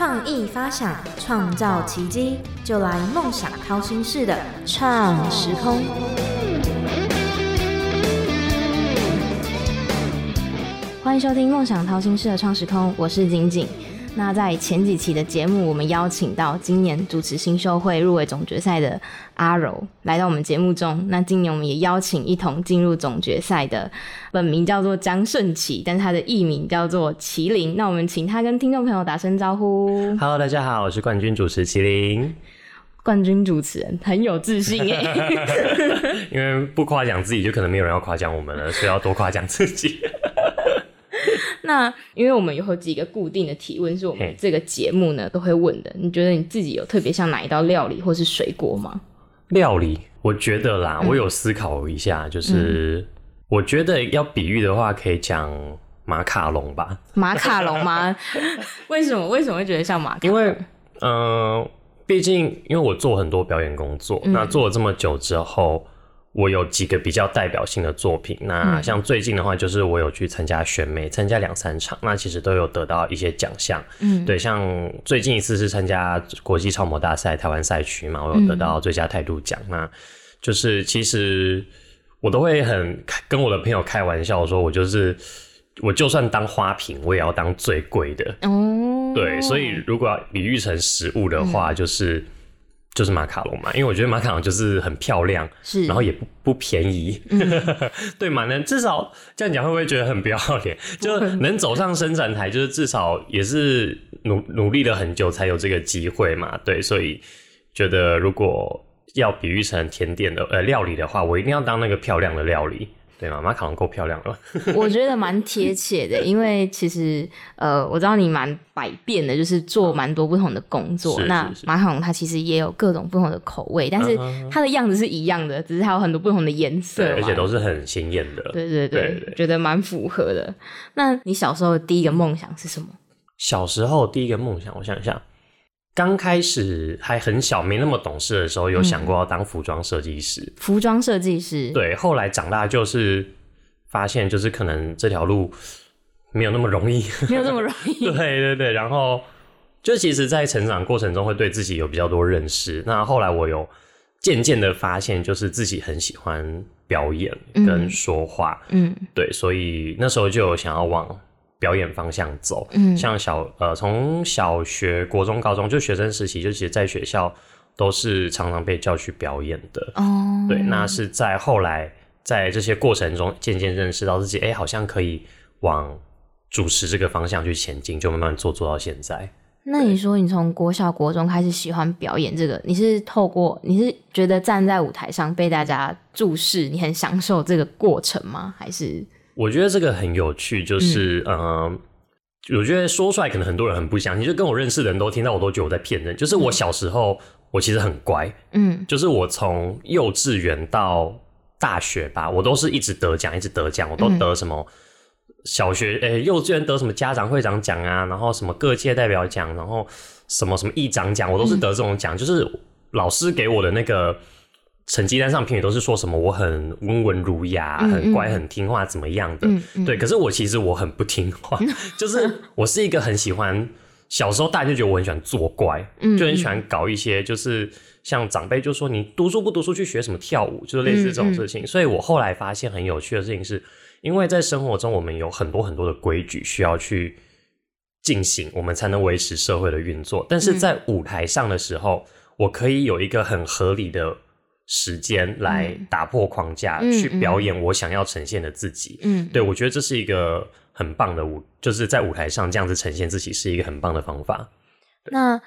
创意发想，创造奇迹，就来梦想掏心式的创时空。欢迎收听《梦想掏心式的创时空》，我是景景。那在前几期的节目，我们邀请到今年主持新秀会入围总决赛的阿柔来到我们节目中。那今年我们也邀请一同进入总决赛的，本名叫做张顺奇，但是他的艺名叫做麒麟。那我们请他跟听众朋友打声招呼。Hello，大家好，我是冠军主持麒麟。冠军主持人很有自信耶，因为不夸奖自己，就可能没有人要夸奖我们了，所以要多夸奖自己。那因为我们有几个固定的提问，是我们嘿这个节目呢都会问的。你觉得你自己有特别像哪一道料理或是水果吗？料理，我觉得啦，我有思考一下，就是、我觉得要比喻的话，可以讲马卡龙吧，马卡龙吗？为什么？为什么会觉得像马卡龙？因为嗯、呃毕竟因为我做很多表演工作，那做了这么久之后。我有几个比较代表性的作品，那像最近的话，就是我有去参加选美，参加两三场，那其实都有得到一些奖项。嗯，对，像最近一次是参加国际超模大赛台湾赛区嘛，我有得到最佳态度奖。那就是其实我都会很跟我的朋友开玩笑说，我就是我就算当花瓶，我也要当最贵的。哦，对，所以如果要比喻成食物的话，就是。就是马卡龙嘛，因为我觉得马卡龙就是很漂亮，是，然后也不不便宜，对嘛？能至少这样讲会不会觉得很不要脸？就能走上伸展台，就是至少也是努努力了很久才有这个机会嘛。对，所以觉得如果要比喻成甜点的呃料理的话，我一定要当那个漂亮的料理，对吗？马卡龙够漂亮了，我觉得蛮贴切的，因为其实呃，我知道你蛮百变的，就是做蛮多不同的工作。是那马卡龙它其实也有各种不同的口味，但是嗯它的样子是一样的，只是它有很多不同的颜色而且都是很鲜艳的。对对对，对对觉得蛮符合的。那你小时候第一个梦想是什么？小时候第一个梦想，我想一下，刚开始还很小，没那么懂事的时候，有想过要当服装设计师。服装设计师。对，后来长大就是发现，就是可能这条路没有那么容易。没有那么容易。对对对，然后就其实，在成长过程中会对自己有比较多认识。那后来我有渐渐的发现，就是自己很喜欢表演跟说话。嗯对，所以那时候就有想要往表演方向走。嗯像小呃，从小学、国中、高中就学生时期，就其实在学校都是常常被叫去表演的。哦，对，那是在后来在这些过程中渐渐认识到自己，哎、好像可以往主持这个方向去前进，就慢慢做做到现在。那你说你从国小、国中开始喜欢表演这个，你是透过你是觉得站在舞台上被大家注视，你很享受这个过程吗？还是我觉得这个很有趣，就是嗯、呃我觉得说出来可能很多人很不相信，就跟我认识的人都听到，我都觉得我在骗人。就是我小时候，我其实很乖，嗯。就是我从幼稚园到大学吧，我都是一直得奖，一直得奖，我都得什么小学诶、幼稚园得什么家长会长奖啊，然后什么各界代表奖，然后什么什么议长奖，我都是得这种奖，就是老师给我的那个。成绩单上评语都是说什么我很温文儒雅、嗯很乖、很听话，怎么样的？对，可是我其实我很不听话，就是我是一个很喜欢小时候大家就觉得我很喜欢作怪，嗯就很喜欢搞一些就是像长辈就说你读书不读书去学什么跳舞，就是类似这种事嗯情。所以我后来发现很有趣的事情是，因为在生活中我们有很多很多的规矩需要去进行，我们才能维持社会的运作。但是在舞台上的时候，我可以有一个很合理的。时间来打破框架，嗯去表演我想要呈现的自己。嗯对，我觉得这是一个很棒的舞，就是在舞台上这样子呈现自己是一个很棒的方法。那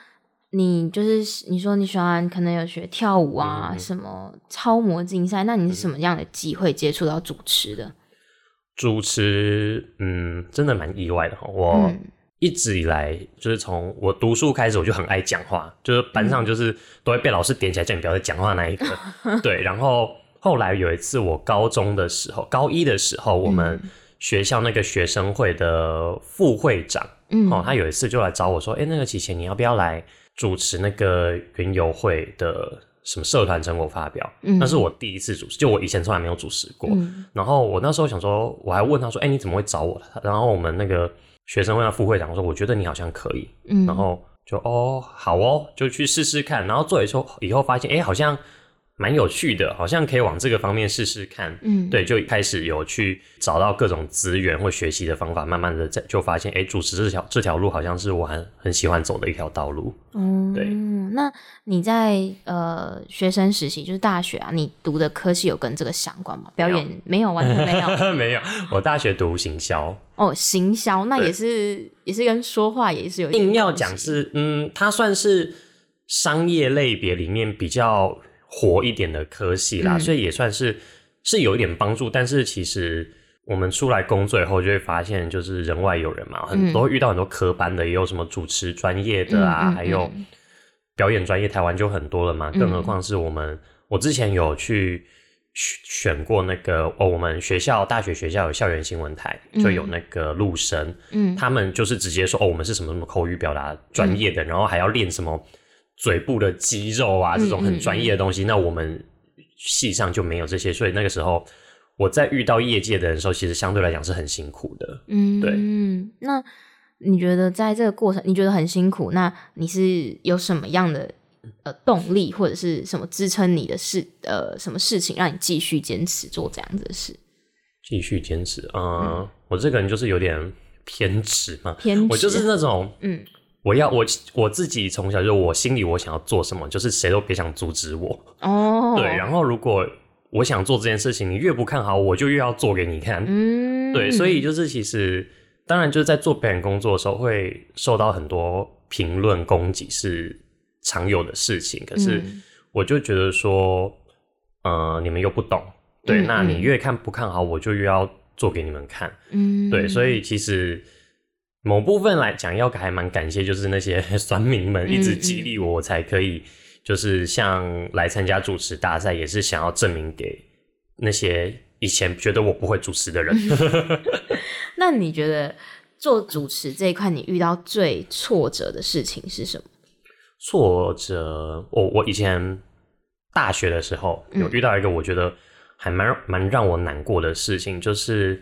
你就是你说你喜欢可能有学跳舞啊，什么超模竞赛，那你是什么样的机会接触到主持的？主持，嗯，真的蛮意外的哈。我嗯一直以来就是从我读书开始，我就很爱讲话，就是班上就是都会被老师点起来叫你不要再讲话那一个。对，然后后来有一次我高中的时候，高一的时候，我们学校那个学生会的副会长，嗯哦，他有一次就来找我说：“哎、那个琪琪，你要不要来主持那个云游会的什么社团成果发表？”嗯那是我第一次主持，就我以前从来没有主持过。嗯然后我那时候想说，我还问他说：“哎、你怎么会找我？”然后我们那个学生会的副会长说：“我觉得你好像可以。”嗯然后就哦好哦，就去试试看，然后做以后以后发现，哎，好像。蛮有趣的，好像可以往这个方面试试看。嗯，对，就开始有去找到各种资源或学习的方法，慢慢的在就发现，哎，主持这条这条路好像是我很很喜欢走的一条道路。嗯，对。那你在呃学生时期，就是大学啊，你读的科系有跟这个相关吗？表演没有，完全没有，没有。我大学读行销。哦，行销那也是也是跟说话也是有硬要讲是，嗯，它算是商业类别里面比较。活一点的科系啦，所以也算是是有一点帮助。但是其实我们出来工作以后，就会发现就是人外有人嘛，很多遇到很多科班的，也有什么主持专业的啊，还有表演专业，台湾就很多了嘛。更何况是我们，我之前有去选过那个哦，我们学校大学学校有校园新闻台，就有那个陆生，嗯，他们就是直接说哦，我们是什么什么口语表达专业的，然后还要练什么。嘴部的肌肉啊，这种很专业的东西，那我们系上就没有这些，所以那个时候我在遇到业界的人时候，其实相对来讲是很辛苦的。嗯，对。嗯，那你觉得在这个过程，你觉得很辛苦？那你是有什么样的呃动力，或者是什么支撑你的事？呃，什么事情让你继续坚持做这样子的事？继续坚持啊！我这个人就是有点偏执嘛，偏执，我就是那种嗯。我要我我自己从小就我心里我想要做什么，就是谁都别想阻止我哦。对，然后如果我想做这件事情，你越不看好，我就越要做给你看。嗯，对，所以就是其实当然就是在做表演工作的时候会受到很多评论攻击是常有的事情，可是我就觉得说，呃，你们又不懂，对，那你越看不看好，我就越要做给你们看。嗯，对，所以其实。某部分来讲，要还蛮感谢，就是那些 酸民们一直激励我，我才可以就是像来参加主持大赛，也是想要证明给那些以前觉得我不会主持的人。那你觉得做主持这一块，你遇到最挫折的事情是什么？挫折，我我以前大学的时候有遇到一个我觉得还蛮蛮让我难过的事情，就是。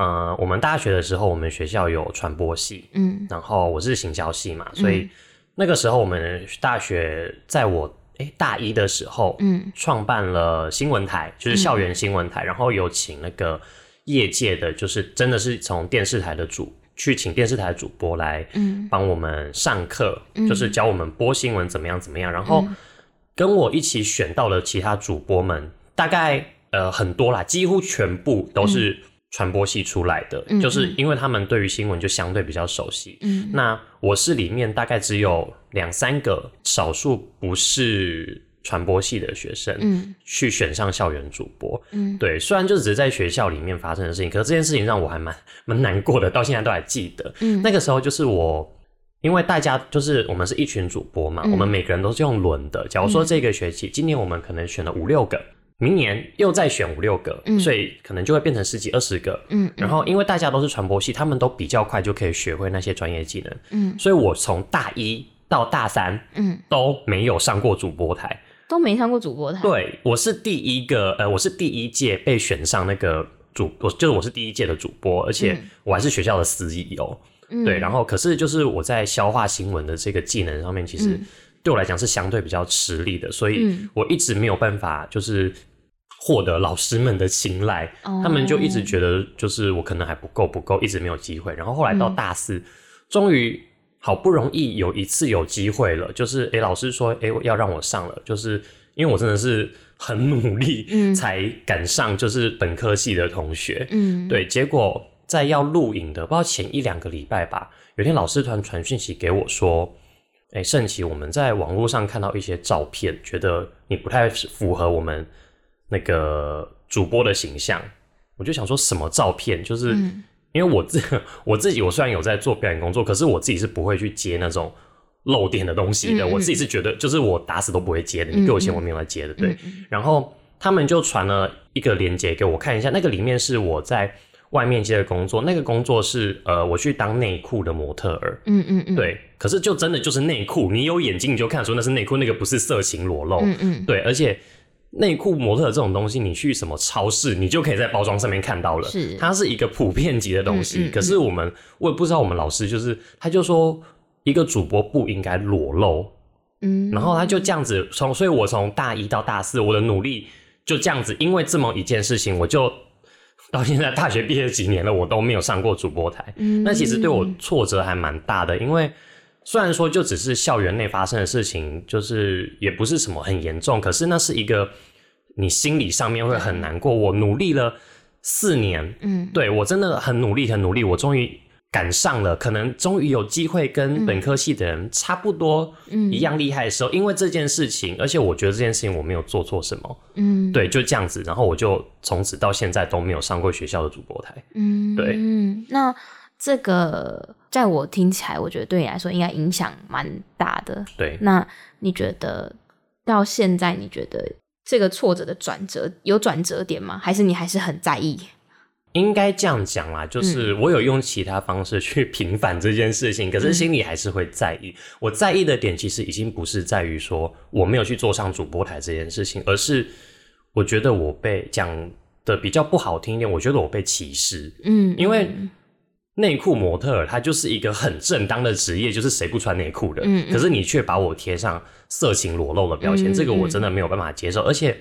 呃，我们大学的时候，我们学校有传播系，嗯，然后我是行销系嘛，所以那个时候我们大学在我哎大一的时候，嗯，创办了新闻台，就是校园新闻台，然后有请那个业界的，就是真的是从电视台的主去请电视台主播来，嗯，帮我们上课，就是教我们播新闻怎么样怎么样，然后跟我一起选到了其他主播们，大概呃很多啦，几乎全部都是。传播系出来的，就是因为他们对于新闻就相对比较熟悉。嗯，那我是里面大概只有两三个少数不是传播系的学生，嗯，去选上校园主播。嗯，对，虽然就只是在学校里面发生的事情，可是这件事情让我还蛮 蛮难过的，到现在都还记得。嗯，那个时候就是我，因为大家就是我们是一群主播嘛，我们每个人都是用轮的。假如说这个学期，今年我们可能选了五六个。明年又再选五六个，嗯所以可能就会变成十几二十个。嗯，然后因为大家都是传播系，他们都比较快就可以学会那些专业技能。嗯，所以我从大一到大三，嗯，都没有上过主播台，都没上过主播台。对，我是第一个，呃，我是第一届被选上那个主，我就是我是第一届的主播，而且我还是学校的司仪哦。对，然后可是就是我在消化新闻的这个技能上面，其实对我来讲是相对比较吃力的，所以我一直没有办法就是。获得老师们的青睐，他们就一直觉得就是我可能还不够不够，一直没有机会。然后后来到大四，终于好不容易有一次有机会了，就是诶老师说诶要让我上了，就是因为我真的是很努力才赶上，就是本科系的同学。嗯，对。结果在要录影的不知道前一两个礼拜吧，有天老师团传讯息给我说，哎盛奇，我们在网络上看到一些照片，觉得你不太符合我们。那个主播的形象，我就想说什么照片，就是因为我自 我自己，我虽然有在做表演工作，可是我自己是不会去接那种漏电的东西的。我自己是觉得，就是我打死都不会接的。你给我钱，我没有来接的。对。然后他们就传了一个链接给我看一下，那个里面是我在外面接的工作，那个工作是呃，我去当内裤的模特儿。嗯嗯嗯。对。可是就真的就是内裤，你有眼睛你就看出那是内裤，那个不是色情裸露。嗯嗯。对，而且。内裤模特这种东西，你去什么超市，你就可以在包装上面看到了。是，它是一个普遍级的东西。可是我们，我也不知道我们老师就是，他就说一个主播不应该裸露，嗯，然后他就这样子从，所以我从大一到大四，我的努力就这样子，因为这么一件事情，我就到现在大学毕业几年了，我都没有上过主播台。嗯那其实对我挫折还蛮大的，因为虽然说就只是校园内发生的事情，就是也不是什么很严重，可是那是一个你心理上面会很难过。我努力了四年，嗯。对我真的很努力，很努力，我终于赶上了，可能终于有机会跟本科系的人差不多嗯。一样厉害的时候，因为这件事情，而且我觉得这件事情我没有做错什么，嗯。对，就这样子，然后我就从此到现在都没有上过学校的主播台。嗯。对。嗯，那这个在我听起来，我觉得对你来说应该影响蛮大的。对，那你觉得到现在，你觉得这个挫折的转折有转折点吗？还是你还是很在意？应该这样讲啦，就是我有用其他方式去平反这件事情，可是心里还是会在意。我在意的点其实已经不是在于说我没有去坐上主播台这件事情，而是我觉得我被讲的比较不好听一点，我觉得我被歧视，嗯，因为内裤模特儿它就是一个很正当的职业，就是谁不穿内裤的，嗯嗯。可是你却把我贴上色情裸露的标签，嗯这个我真的没有办法接受，而且。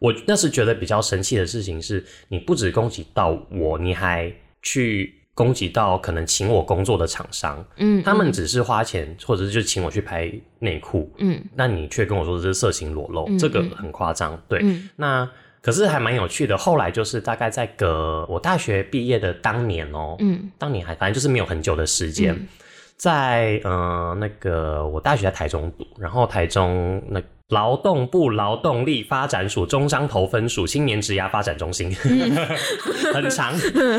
我那时觉得比较生气的事情是，你不止攻击到我，你还去攻击到可能请我工作的厂商，嗯，他们只是花钱，或者是就请我去拍内裤，嗯。那你却跟我说这是色情裸露，嗯这个很夸张。对，嗯。那可是还蛮有趣的。后来就是大概在隔我大学毕业的当年哦、嗯当年还反正就是没有很久的时间，嗯在呃那个我大学在台中读，然后台中那劳动部劳动力发展署中彰投分署青年职涯发展中心，很长。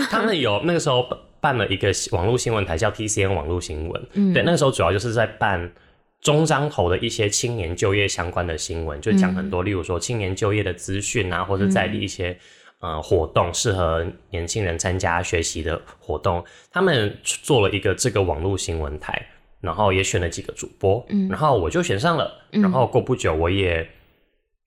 他们有那个时候办了一个网络新闻台，叫 TCN 网络新闻。嗯对，那个时候主要就是在办中章头的一些青年就业相关的新闻，就讲很多，例如说青年就业的资讯啊，或者在地一些。呃，活动适合年轻人参加学习的活动，他们做了一个这个网络新闻台，然后也选了几个主播，嗯。然后我就选上了，嗯。然后过不久我也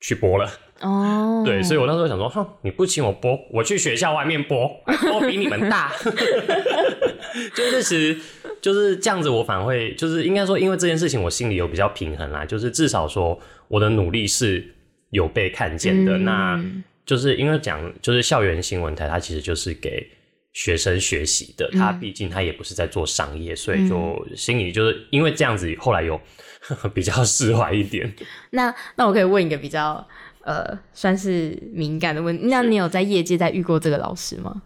去播了，哦，对，所以我那时候想说，哼，你不请我播，我去学校外面播，我比你们大，就是其实就是这样子，我反而会就是应该说，因为这件事情我心里有比较平衡啦，就是至少说我的努力是有被看见的，嗯那就是因为讲就是校园新闻台，它其实就是给。学生学习的，它毕竟它也不是在做商业，所以就心里就是因为这样子，后来有 比较释怀一点。那那我可以问一个比较呃算是敏感的问题，那你有在业界在遇过这个老师吗？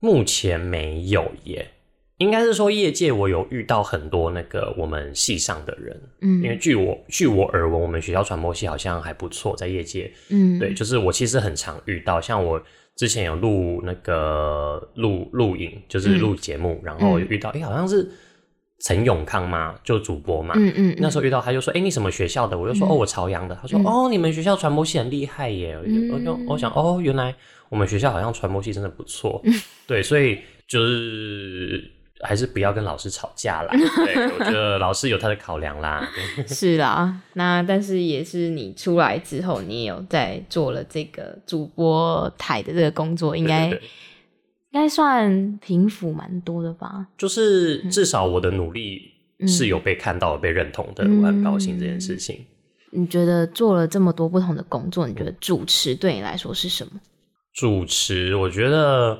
目前没有耶，应该是说业界我有遇到很多那个我们系上的人，嗯。因为据我据我耳闻，我们学校传播系好像还不错，在业界，嗯，对，就是我其实很常遇到，像我之前有录那个录录影，就是录节目，然后有遇到，哎、好像是陈永康嘛，就主播嘛，嗯嗯，那时候遇到他就说：“哎、你什么学校的？”我就说：“哦，我朝阳的。”他说：“嗯。哦，你们学校传播系很厉害耶！”我就我想：“哦，原来我们学校好像传播系真的不错。嗯。对，所以就是还是不要跟老师吵架啦。对，我觉得老师有他的考量啦。是啦，那但是也是你出来之后，你也有在做了这个主播台的这个工作，应该应该算平复蛮多的吧？就是至少我的努力是有被看到、被认同的，嗯我很高兴这件事情。你觉得做了这么多不同的工作，你觉得主持对你来说是什么？主持，我觉得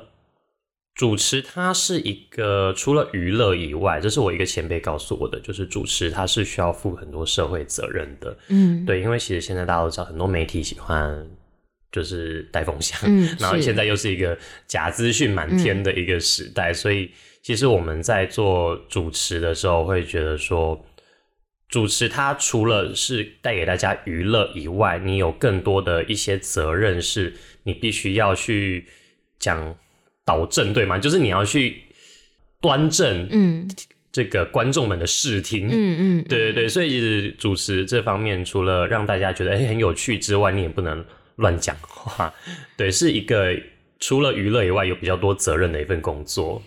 主持它是一个除了娱乐以外，这是我一个前辈告诉我的，就是主持它是需要负很多社会责任的。嗯，对，因为其实现在大家都知道，很多媒体喜欢就是带风向，嗯 然后现在又是一个假资讯满天的一个时代，所以其实我们在做主持的时候，会觉得说。主持它除了是带给大家娱乐以外，你有更多的一些责任，是你必须要去讲导正，对吗？就是你要去端正嗯这个观众们的视听，嗯嗯，对对对，所以其实主持这方面，除了让大家觉得哎、很有趣之外，你也不能乱讲话，对，是一个除了娱乐以外有比较多责任的一份工作。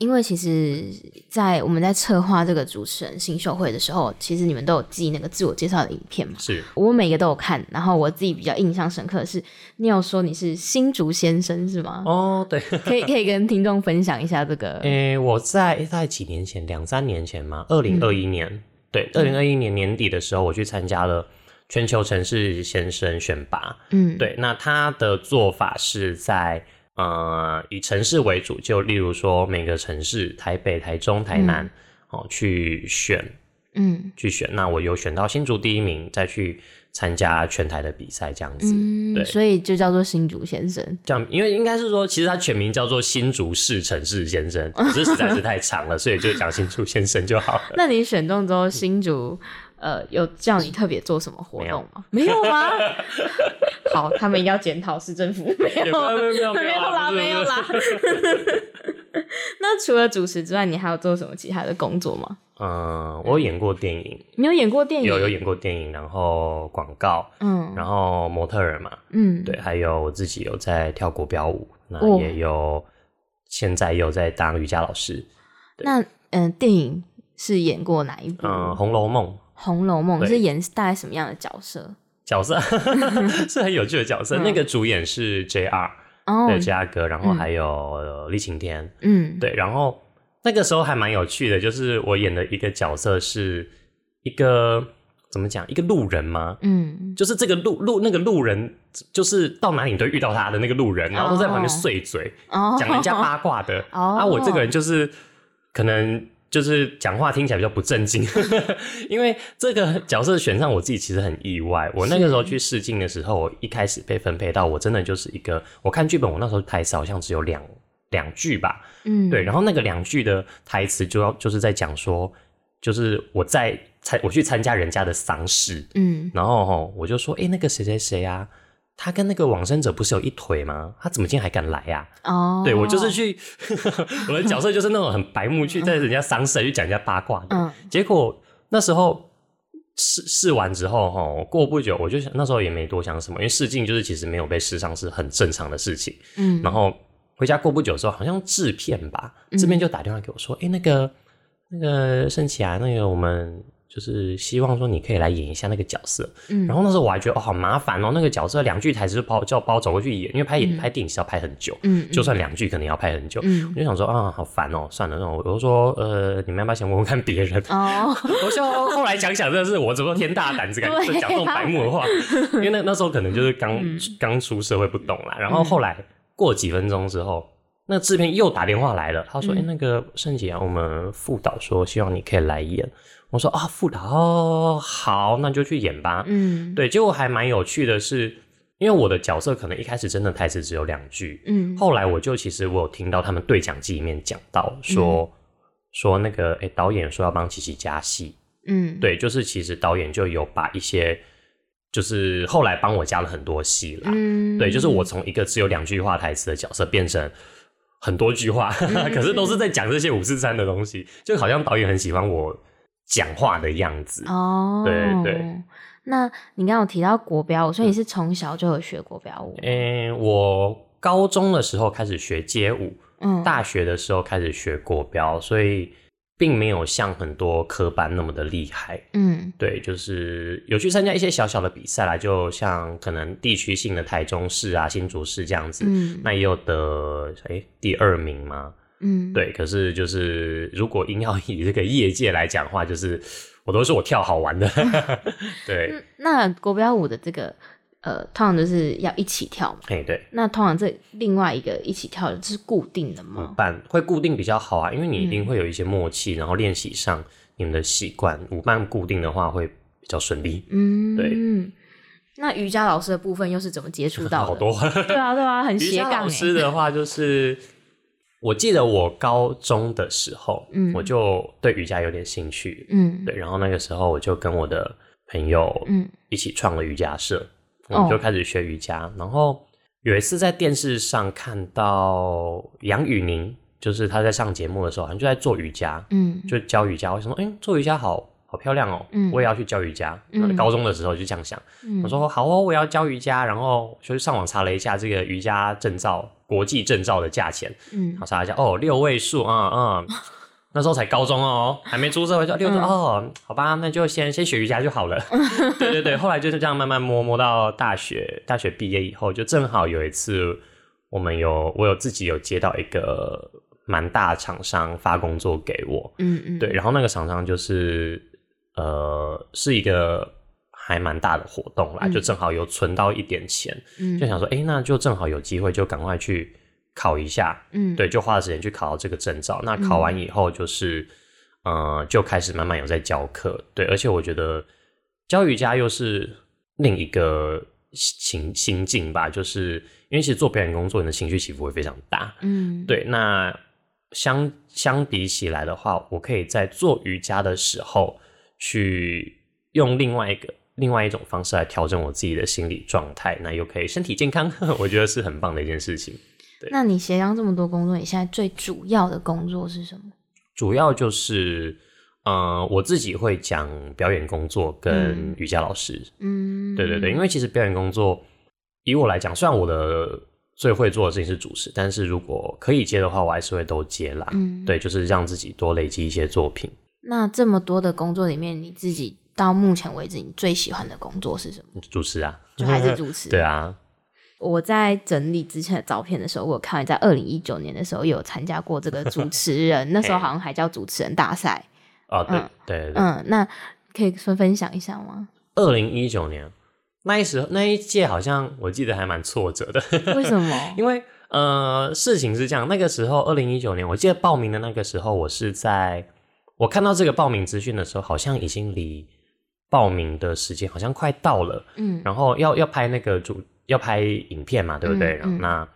因为其实，在我们在策划这个主持人新秀会的时候，其实你们都有寄那个自我介绍的影片嘛。是我每个都有看，然后我自己比较印象深刻的是，你有说你是新竹先生是吗？哦，对，可以可以跟听众分享一下这个。诶、我在大概几年前，两三年前嘛，二零二一年，对，二零二一年年底的时候，我去参加了全球城市先生选拔。嗯，对，那他的做法是在呃以城市为主，就例如说每个城市，台北、台中、台南，哦去选，嗯去选。那我有选到新竹第一名，再去参加全台的比赛，这样子。嗯，对所以就叫做新竹先生。这样，因为应该是说，其实他全名叫做新竹市城市先生，可是实在是太长了，所以就讲新竹先生就好了。那你选中之后，新竹呃有叫你特别做什么活动吗？没有吗？好，他们要检讨市政府 没有也没有啦，没有啦。那除了主持之外，你还有做什么其他的工作吗？嗯，我有演过电影，你有演过电影？有有演过电影，然后广告，嗯然后模特儿嘛，嗯，对，还有我自己有在跳国标舞，那哦也有现在也有在当瑜伽老师。那嗯、呃电影是演过哪一部？嗯，《红楼梦》红楼梦》对是演大概什么样的角色？角色 是很有趣的角色，嗯那个主演是 J.R. 哦，对 J.R. 哥，然后还有李晴天，嗯，对，然后那个时候还蛮有趣的，就是我演的一个角色是一个怎么讲，一个路人吗？嗯，就是这个路路那个路人，就是到哪里你都遇到他的那个路人，然后都在旁边碎嘴，哦，讲人家八卦的。哦啊，我这个人就是可能就是讲话听起来比较不正经，因为这个角色选上我自己其实很意外。我那个时候去试镜的时候，我一开始被分配到，我真的就是一个，我看剧本，我那时候台词好像只有两两句吧，嗯，对，然后那个两句的台词就要就是在讲说，就是我在参我去参加人家的丧事，嗯，然后吼我就说，哎、那个谁谁谁啊，他跟那个往生者不是有一腿吗？他怎么今天还敢来呀、哦，对我就是去，我的角色就是那种很白目，去在人家丧事去讲人家八卦的。嗯结果那时候试试完之后，哈，过不久我就想，那时候也没多想什么，因为试镜就是其实没有被试上是很正常的事情。嗯，然后回家过不久之后，好像制片吧，制片就打电话给我说：“哎、那个那个盛奇啊，那个我们就是希望说你可以来演一下那个角色。”嗯然后那时候我还觉得哦好麻烦哦，那个角色两句台词就把我叫把我走过去演，因为拍演、拍电影是要拍很久，嗯，就算两句可能要拍很久。嗯我就想说啊，好烦哦，算了，那我我就说呃，你们要不要先问问看别人？哦，我就后来想想，真的是我怎么天大胆子敢讲这种白目的话，因为那那时候可能就是刚嗯刚、出社会不懂啦。然后后来过几分钟之后，那制片又打电话来了，他说：“哎、嗯那个盛杰啊，我们副导说希望你可以来演。”我说：“啊，副导哦，好，那就去演吧。嗯，对，结果还蛮有趣的是，因为我的角色可能一开始真的台词只有两句，嗯，后来我就其实我有听到他们对讲机里面讲到说、嗯。说那个哎、导演说要帮琪琪加戏，嗯，对，就是其实导演就有把一些就是后来帮我加了很多戏啦，嗯，对，就是我从一个只有两句话台词的角色变成。很多句话，嗯 可是都是在讲这些五四三的东西，就好像导演很喜欢我讲话的样子。哦，对对。那你刚刚有提到国标舞，所以你是从小就有学国标舞？嗯、我高中的时候开始学街舞，嗯，大学的时候开始学国标，所以并没有像很多科班那么的厉害。嗯对，就是有去参加一些小小的比赛啦，就像可能地区性的台中市啊、新竹市这样子，嗯那也有得哎、第二名嘛。嗯，对，可是就是如果硬要以这个业界来讲话，就是我都是我跳好玩的。对，嗯。那国标舞的这个呃，通常就是要一起跳嘛。哎对，那通常这另外一个一起跳的是固定的舞吗？伴会固定比较好啊，因为你一嗯定会有一些默契，然后练习上你们的习惯，舞伴固定的话会比较顺利。嗯，对。那瑜伽老师的部分又是怎么接触 到的？好多对啊，对啊，很瑜斜杠伽老师欸的话，就是我记得我高中的时候，嗯。我就对瑜伽有点兴趣，嗯。对，然后那个时候我就跟我的朋友嗯。一起创了瑜伽社，我哦。们就开始学瑜伽。然后有一次在电视上看到杨宇宁，就是他在上节目的时候，好像就在做瑜伽，嗯。就教瑜伽。我想说，哎、做瑜伽好好漂亮哦，嗯。我也要去教瑜伽。高中的时候就这样想。嗯。我说好哦，我要教瑜伽，然后就上网查了一下这个瑜伽证照，国际证照的价钱，嗯。好查了一下，哦，六位数，嗯嗯，那时候才高中哦，还没出社会就六位数、嗯哦，好吧，那就先先学瑜伽就好了。对对对，后来就是这样慢慢摸摸到大学，大学毕业以后，就正好有一次我们有我有自己有接到一个蛮大厂商发工作给我，嗯嗯，对，然后那个厂商就是呃是一个还蛮大的活动啦，嗯。就正好有存到一点钱，嗯。就想说，哎、那就正好有机会，就赶快去考一下，嗯。对，就花了时间去考到这个证照。那考完以后，就是、呃，就开始慢慢有在教课，对，而且我觉得教瑜伽又是另一个情心境吧，就是因为其实做表演工作，你的情绪起伏会非常大，嗯。对，那相相比起来的话，我可以在做瑜伽的时候，去用另外一个另外一种方式来调整我自己的心理状态，那又可以身体健康，我觉得是很棒的一件事情。那你斜杠这么多工作，你现在最主要的工作是什么？主要就是，呃，我自己会讲表演工作跟嗯瑜伽老师，嗯，对对对，因为其实表演工作以我来讲，虽然我的最会做的事情是主持，但是如果可以接的话，我还是会都接啦。嗯，对，就是让自己多累积一些作品。那这么多的工作里面，你自己到目前为止，你最喜欢的工作是什么？主持啊，就还是主持？对啊，我在整理之前的照片的时候，我有看在二零一九年的时候有参加过这个主持人，那时候好像还叫主持人大赛。哦，对、嗯对对对，嗯，那可以分分享一下吗？二零一九年那一时候那一届好像我记得还蛮挫折的，为什么？因为呃事情是这样，那个时候二零一九年我记得报名的那个时候，我是在我看到这个报名资讯的时候，好像已经离报名的时间好像快到了，嗯。然后要要拍那个主要拍影片嘛，对不对？嗯然后嗯。那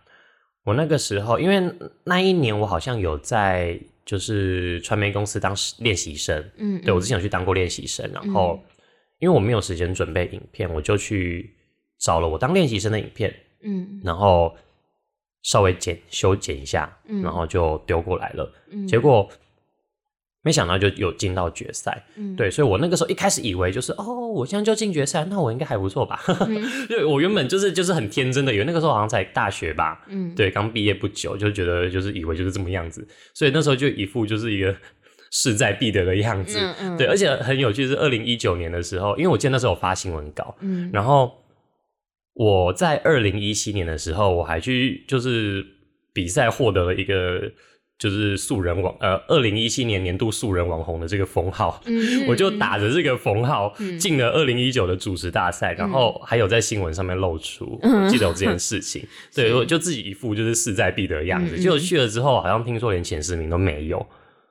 我那个时候，因为那一年我好像有在就是传媒公司当练习生，嗯，对我之前有去当过练习生，然后因为我没有时间准备影片，我就去找了我当练习生的影片，嗯。然后稍微剪修剪一下，嗯。然后就丢过来了。嗯，结果没想到就有进到决赛，嗯对，所以我那个时候一开始以为就是哦，我现在就进决赛，那我应该还不错吧？嗯 对，我原本就是就是很天真的以为那个时候好像才大学吧，嗯对，刚毕业不久，就觉得就是以为就是这么样子，所以那时候就一副就是一个势在必得的样子。嗯嗯对，而且很有趣是二零一九年的时候，因为我记得那时候有发新闻稿，嗯然后我在二零一七年的时候，我还去就是比赛获得了一个就是素人网呃二零一七年年度素人网红的这个封号。嗯 我就打着这个封号嗯进了二零一九的主持大赛，然后还有在新闻上面露出，记得有这件事情。对，我就自己一副就是势在必得的样子。结果去了之后，好像听说连前十名都没有。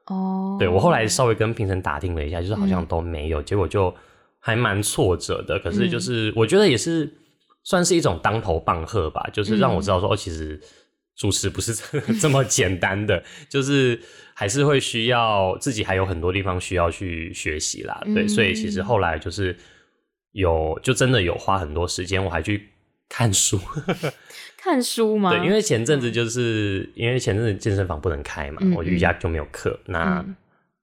哦，对我后来稍微跟评审打听了一下，就是好像都没有，结果就还蛮挫折的。可是就是我觉得也是算是一种当头棒喝吧，就是让我知道说，哦，其实主持不是 这么简单的，就是还是会需要自己还有很多地方需要去学习啦。对，嗯所以其实后来就是有就真的有花很多时间，我还去看书。看书吗？对，因为前阵子就是因为前阵子健身房不能开嘛，嗯我瑜伽就没有课。那嗯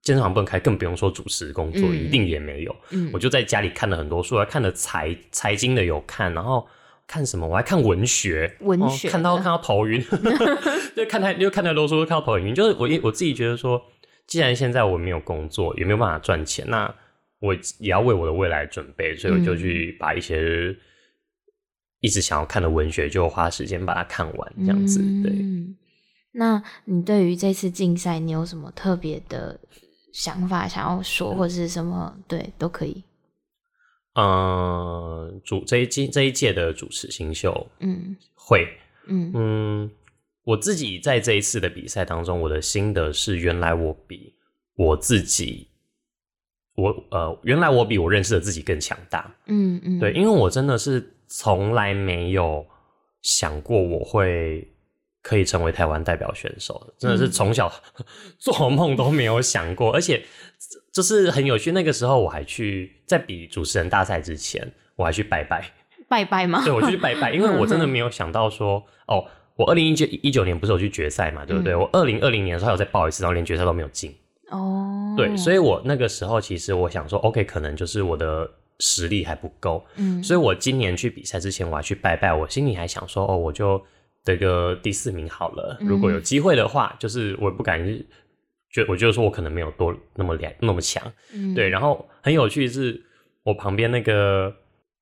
健身房不能开，更不用说主持工作，嗯一定也没有。嗯我就在家里看了很多书，还看了财财经的有看，然后看什么？我还看文学，哦文学看到 看到头晕，就看太就看太多书，看到头晕。就是我一我自己觉得说，既然现在我没有工作，也没有办法赚钱，那我也要为我的未来准备，所以我就嗯去把一些一直想要看的文学，就花时间把它看完，这样子。对，嗯那你对于这次竞赛，你有什么特别的想法想要说，或者是什么？对，都可以。嗯，主这一季这一届的主持新秀嗯。会，嗯。嗯，我自己在这一次的比赛当中，我的心得是，原来我比我自己，我呃，原来我比我认识的自己更强大。嗯嗯，对，因为我真的是从来没有想过我会可以成为台湾代表选手，真的是嗯。从小 做梦都没有想过，而且就是很有趣。那个时候我还去在比主持人大赛之前，我还去拜拜。拜拜吗？对，我去拜拜，因为我真的没有想到说，哦，我二零一九一九年不是有去决赛嘛，对不对？嗯我二零二零年的时候还有再报一次，然后连决赛都没有进。哦，对，所以我那个时候其实我想说，OK，可能就是我的实力还不够，嗯所以我今年去比赛之前，我还去拜拜，我心里还想说，哦，我就得个第四名好了。嗯如果有机会的话，就是我也不敢觉，我觉得说我可能没有多那么两那么强，嗯对。然后很有趣的是，我旁边那个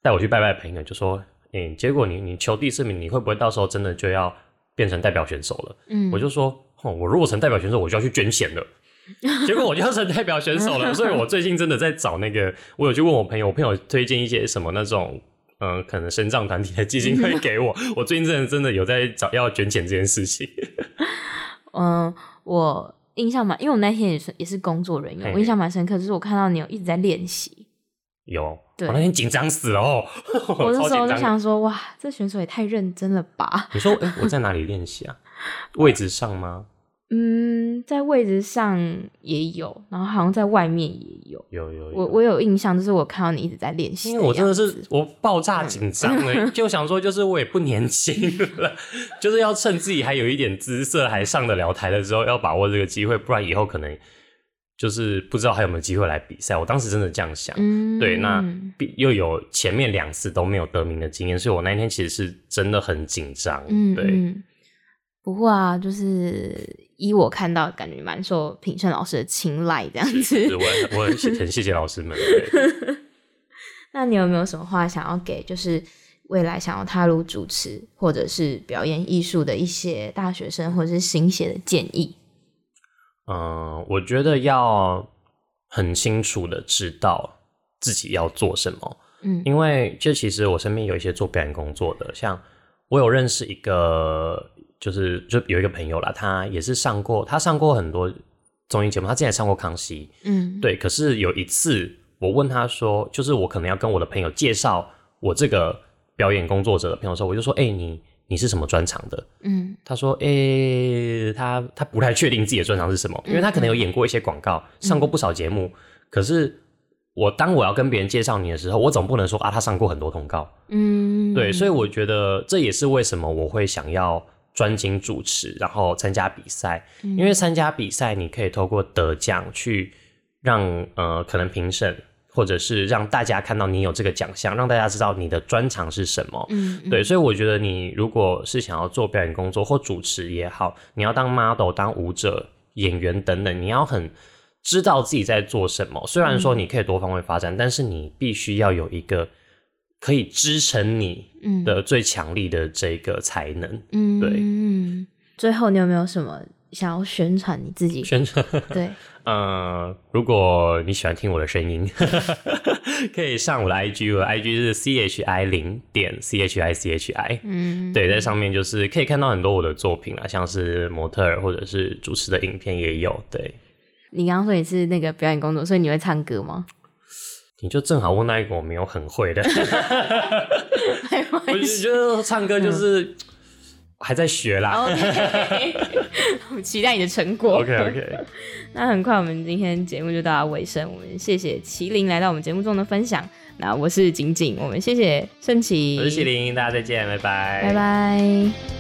带我去拜拜的朋友就说，嗯，结果你你求第四名，你会不会到时候真的就要变成代表选手了？嗯我就说，哦，我如果成代表选手，我就要去捐钱了。结果我就要成代表选手了，所以我最近真的在找那个，我有去问我朋友，我朋友推荐一些什么那种，嗯，可能身障团体的基金会给我。我最近真的真的有在找要捐钱这件事情。嗯，我印象蛮，因为我那天也是也是工作人员，我印象蛮深刻，就是我看到你有一直在练习。有，我那天紧张死了哦。我 那时候就想说，哇，这选手也太认真了吧？你说，哎，我在哪里练习啊？位置上吗？嗯，在位置上也有，然后好像在外面也有。有有，我我有印象，就是我看到你一直在练习。因为我真的是我爆炸紧张了，就想说，就是我也不年轻了，就是要趁自己还有一点姿色，还上得了台的时候，要把握这个机会，不然以后可能就是不知道还有没有机会来比赛。我当时真的这样想。对，那又有前面两次都没有得名的经验，所以我那天其实是真的很紧张。嗯，对。不过啊，就是依我看到，感觉蛮受品胜老师的青睐，这样子。我我很 很谢谢老师们。那你有没有什么话想要给，就是未来想要踏入主持或者是表演艺术的一些大学生或者是新血的建议？嗯，我觉得要很清楚的知道自己要做什么。嗯，因为就其实我身边有一些做表演工作的，像我有认识一个。就是就有一个朋友啦，他也是上过，他上过很多综艺节目，他之前上过康熙，嗯，对。可是有一次我问他说，就是我可能要跟我的朋友介绍我这个表演工作者的朋友时候，我就说，哎，你你是什么专长的？嗯，他说，哎，他他不太确定自己的专长是什么，因为他可能有演过一些广告，上过不少节目。可是我当我要跟别人介绍你的时候，我总不能说啊，他上过很多通告，嗯，对。所以我觉得这也是为什么我会想要。专精主持，然后参加比赛，因为参加比赛，你可以透过得奖去让呃可能评审或者是让大家看到你有这个奖项，让大家知道你的专长是什么。嗯，对，所以我觉得你如果是想要做表演工作或主持也好，你要当 model、当舞者、演员等等，你要很知道自己在做什么。虽然说你可以多方位发展，但是你必须要有一个。可以支撑你的最强力的这个才能，嗯，对。嗯，最后你有没有什么想要宣传你自己？宣传对，呃，如果你喜欢听我的声音，可以上我的 IG，我的 IG 是 C H I 零点 C H I C H I，嗯，对，在上面就是可以看到很多我的作品啊，像是模特或者是主持的影片也有。对，你刚刚说你是那个表演工作，所以你会唱歌吗？你就正好问那一个我没有很会的，我就觉得唱歌就是还在学啦。我期待你的成果。OK OK。那很快我们今天节目就到尾声，我们谢谢麒麟来到我们节目中的分享。那我是景景，我们谢谢盛奇，我是麒麟，大家再见，拜拜，拜拜。